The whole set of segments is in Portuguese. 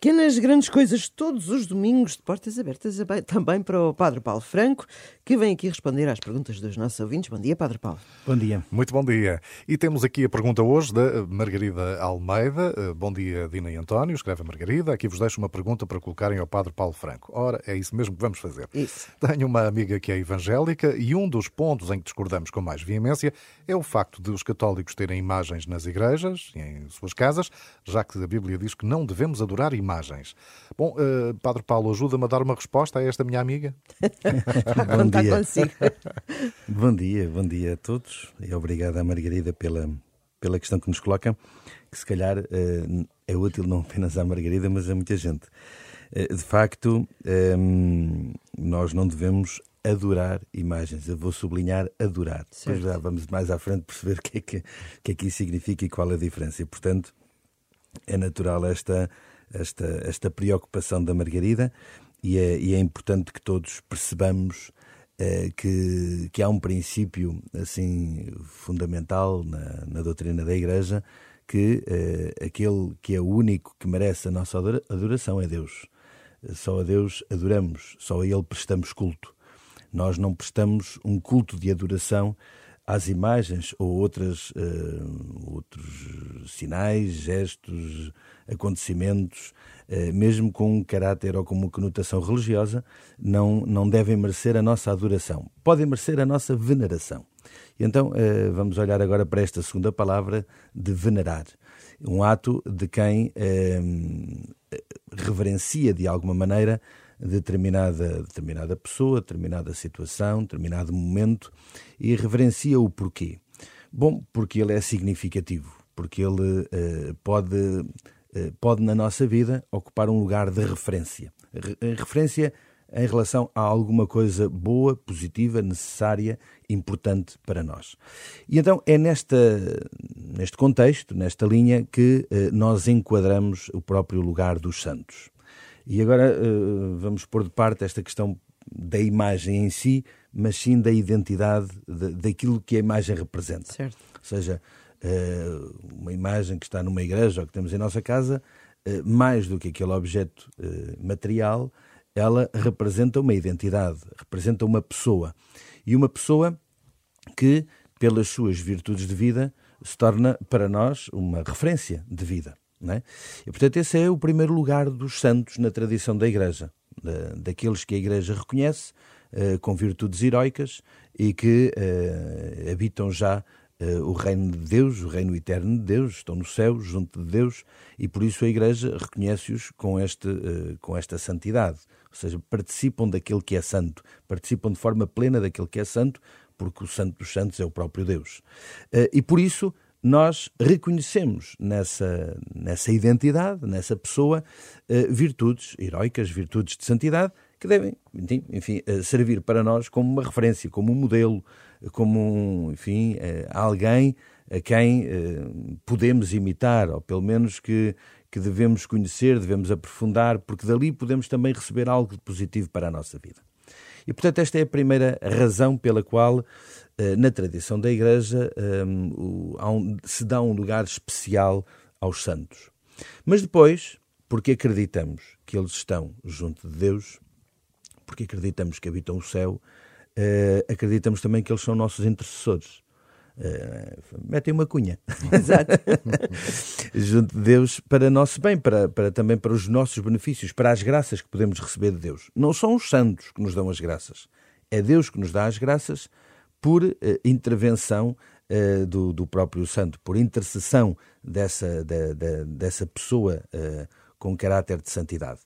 Pequenas, grandes coisas todos os domingos de portas abertas também para o Padre Paulo Franco, que vem aqui responder às perguntas dos nossos ouvintes. Bom dia, Padre Paulo. Bom dia. Muito bom dia. E temos aqui a pergunta hoje da Margarida Almeida. Eh, bom dia, Dina e António. Escreve a Margarida. Aqui vos deixo uma pergunta para colocarem ao Padre Paulo Franco. Ora, é isso mesmo que vamos fazer. Isso. Tenho uma amiga que é evangélica e um dos pontos em que discordamos com mais veemência é o facto de os católicos terem imagens nas igrejas e em suas casas, já que a Bíblia diz que não devemos adorar imagens. Bom, uh, Padre Paulo, ajuda-me a dar uma resposta a esta minha amiga. bom dia. Consigo. bom dia, bom dia a todos e obrigado à Margarida pela, pela questão que nos coloca, que se calhar uh, é útil não apenas à Margarida, mas a muita gente. Uh, de facto, um, nós não devemos adorar imagens. Eu vou sublinhar adorar. Certo. Depois já vamos mais à frente perceber o que é que, que, é que isso significa e qual é a diferença. E, portanto, é natural esta esta, esta preocupação da Margarida e é, e é importante que todos percebamos eh, que, que há um princípio assim fundamental na, na doutrina da Igreja que eh, aquele que é o único que merece a nossa adoração é Deus. Só a Deus adoramos, só a Ele prestamos culto. Nós não prestamos um culto de adoração às imagens ou outras, outros sinais, gestos, acontecimentos, uh, mesmo com um caráter ou com uma conotação religiosa, não, não devem merecer a nossa adoração. Podem merecer a nossa veneração. E então uh, vamos olhar agora para esta segunda palavra de venerar. Um ato de quem reverencia de alguma maneira determinada, determinada pessoa, determinada situação, determinado momento e reverencia o porquê. Bom, porque ele é significativo, porque ele uh, pode, uh, pode na nossa vida ocupar um lugar de referência. Re referência em relação a alguma coisa boa, positiva, necessária, importante para nós. E então é nesta, neste contexto, nesta linha, que nós enquadramos o próprio lugar dos santos. E agora vamos pôr de parte esta questão da imagem em si, mas sim da identidade, de, daquilo que a imagem representa. Certo. Ou seja, uma imagem que está numa igreja ou que temos em nossa casa, uh, mais do que aquele objeto material, ela representa uma identidade, representa uma pessoa. E uma pessoa que, pelas suas virtudes de vida, se torna para nós uma referência de vida. É? E, portanto, esse é o primeiro lugar dos santos na tradição da Igreja, daqueles que a Igreja reconhece com virtudes heroicas e que habitam já o reino de Deus, o reino eterno de Deus, estão no céu, junto de Deus, e por isso a Igreja reconhece-os com, este, com esta santidade. Ou seja, participam daquele que é santo, participam de forma plena daquele que é santo, porque o santo dos santos é o próprio Deus. E por isso nós reconhecemos nessa, nessa identidade, nessa pessoa, eh, virtudes heroicas, virtudes de santidade, que devem, enfim, eh, servir para nós como uma referência, como um modelo, como um, enfim, eh, alguém a quem podemos imitar, ou pelo menos que, que devemos conhecer, devemos aprofundar, porque dali podemos também receber algo de positivo para a nossa vida. E, portanto, esta é a primeira razão pela qual eh, na tradição da Igreja, um, se dá um lugar especial aos santos. Mas depois, porque acreditamos que eles estão junto de Deus, porque acreditamos que habitam o céu, acreditamos também que eles são nossos intercessores. Uh, metem uma cunha. Exato. junto de Deus para nosso bem, para, para também para os nossos benefícios, para as graças que podemos receber de Deus. Não são os santos que nos dão as graças. É Deus que nos dá as graças por uh, intervenção uh, do, do, próprio santo, por intercessão dessa, de, de, dessa pessoa com caráter de santidade.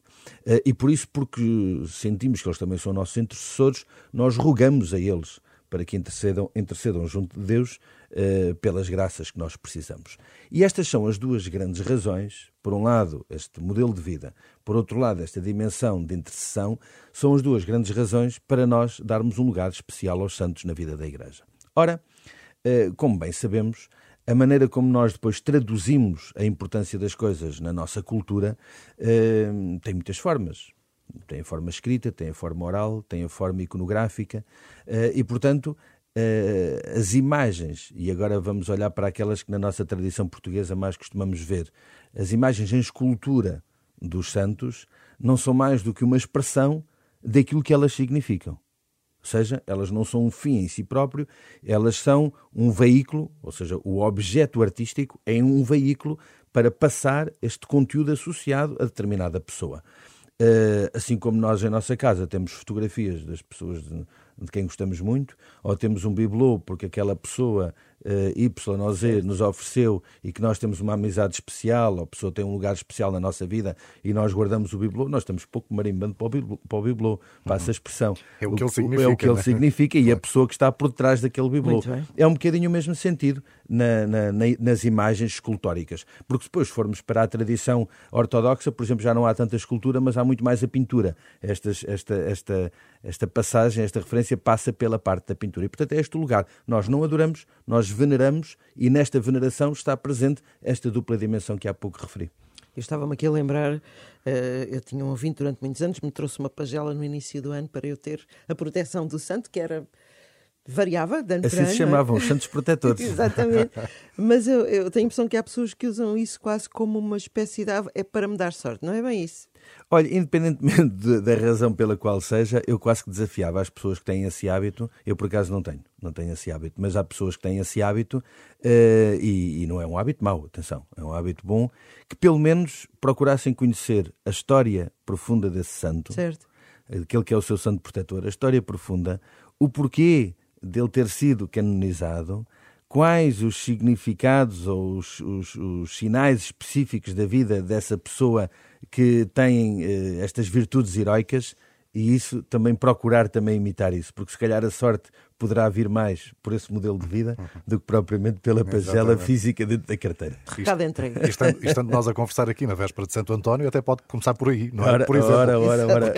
E por isso, porque sentimos que eles também são nossos intercessores, nós rogamos a eles para que intercedam, intercedam junto de Deus uh, pelas graças que nós precisamos. E estas são as duas grandes razões, por um lado, este modelo de vida, por outro lado, esta dimensão de intercessão, são as duas grandes razões para nós darmos um lugar especial aos santos na vida da Igreja. Ora, uh, como bem sabemos, a maneira como nós depois traduzimos a importância das coisas na nossa cultura uh, tem muitas formas tem a forma escrita, tem a forma oral, tem a forma iconográfica eh, e, portanto, eh, as imagens, e agora vamos olhar para aquelas que na nossa tradição portuguesa mais costumamos ver, as imagens em escultura dos santos não são mais do que uma expressão daquilo que elas significam. Ou seja, elas não são um fim em si próprio, elas são um veículo, ou seja, o objeto artístico é um veículo para passar este conteúdo associado a determinada pessoa. Uh, assim como nós em nossa casa temos fotografias das pessoas de quem gostamos muito, ou temos um bibelô porque aquela pessoa uh, Y ou Z nos ofereceu e que nós temos uma amizade especial, ou a pessoa tem um lugar especial na nossa vida e nós guardamos o bibelô, nós estamos pouco marimbando para o bibelô, para o bibelô, para essa expressão. É o que ele significa. É o que ele né? significa e a pessoa que está por trás daquele bibelô. É um bocadinho o mesmo sentido na, na, nas imagens escultóricas. Porque depois formos para a tradição ortodoxa, por exemplo, já não há tanta escultura, mas há muito mais a pintura. Estas, esta, esta, esta passagem, esta referência passa pela parte da pintura. E, portanto, é este o lugar. Nós não adoramos, nós veneramos e nesta veneração está presente esta dupla dimensão que há pouco referi. Eu estava-me aqui a lembrar, uh, eu tinha um ouvinte durante muitos anos, me trouxe uma pagela no início do ano para eu ter a proteção do santo, que era variava de ano assim para ano. se é? chamavam, os santos protetores. Exatamente. Mas eu, eu, tenho a impressão que há pessoas que usam isso quase como uma espécie de... é para me dar sorte, não é bem isso? Olha, independentemente de, da razão pela qual seja, eu quase que desafiava as pessoas que têm esse hábito. Eu, por acaso, não tenho, não tenho esse hábito, mas há pessoas que têm esse hábito uh, e, e, não é um hábito mau, atenção, é um hábito bom, que pelo menos procurassem conhecer a história profunda desse santo, certo. aquele que é o seu santo protetor, a história profunda, o porquê dele ter sido canonizado, quais os significados ou os, os, os, sinais específicos da vida dessa pessoa que tem eh, estas virtudes heroicas? E isso também procurar também imitar isso, porque se calhar a sorte poderá vir mais por esse modelo de vida do que propriamente pela pagela física dentro da carteira. Recado entregue. Estando, estando nós a conversar aqui na véspera de Santo António, até pode começar por aí, não é? Ora, por exemplo. Ora, ora, ora.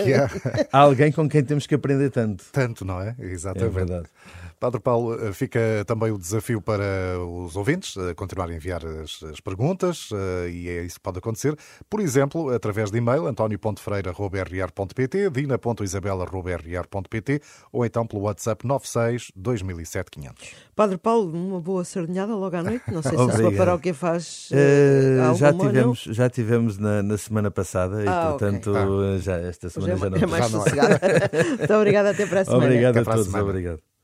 Há alguém com quem temos que aprender tanto. Tanto, não é? Exatamente. É verdade. Padre Paulo, eh, fica também o desafio para os ouvintes eh, continuar a enviar as, as perguntas eh, e é isso que pode acontecer. Por exemplo, através de e-mail antonio.freira.rr.pt, dina.isabela.rr.pt ou então pelo WhatsApp 96 2007 500. Padre Paulo, uma boa sardinhada logo à noite. Não sei se a sua paróquia faz uh, já tivemos Já tivemos na, na semana passada ah, e, portanto, okay. ah. já, esta semana já, já não. É mais já sossegada. Muito obrigada, até para a semana. Obrigado até a todos, obrigado.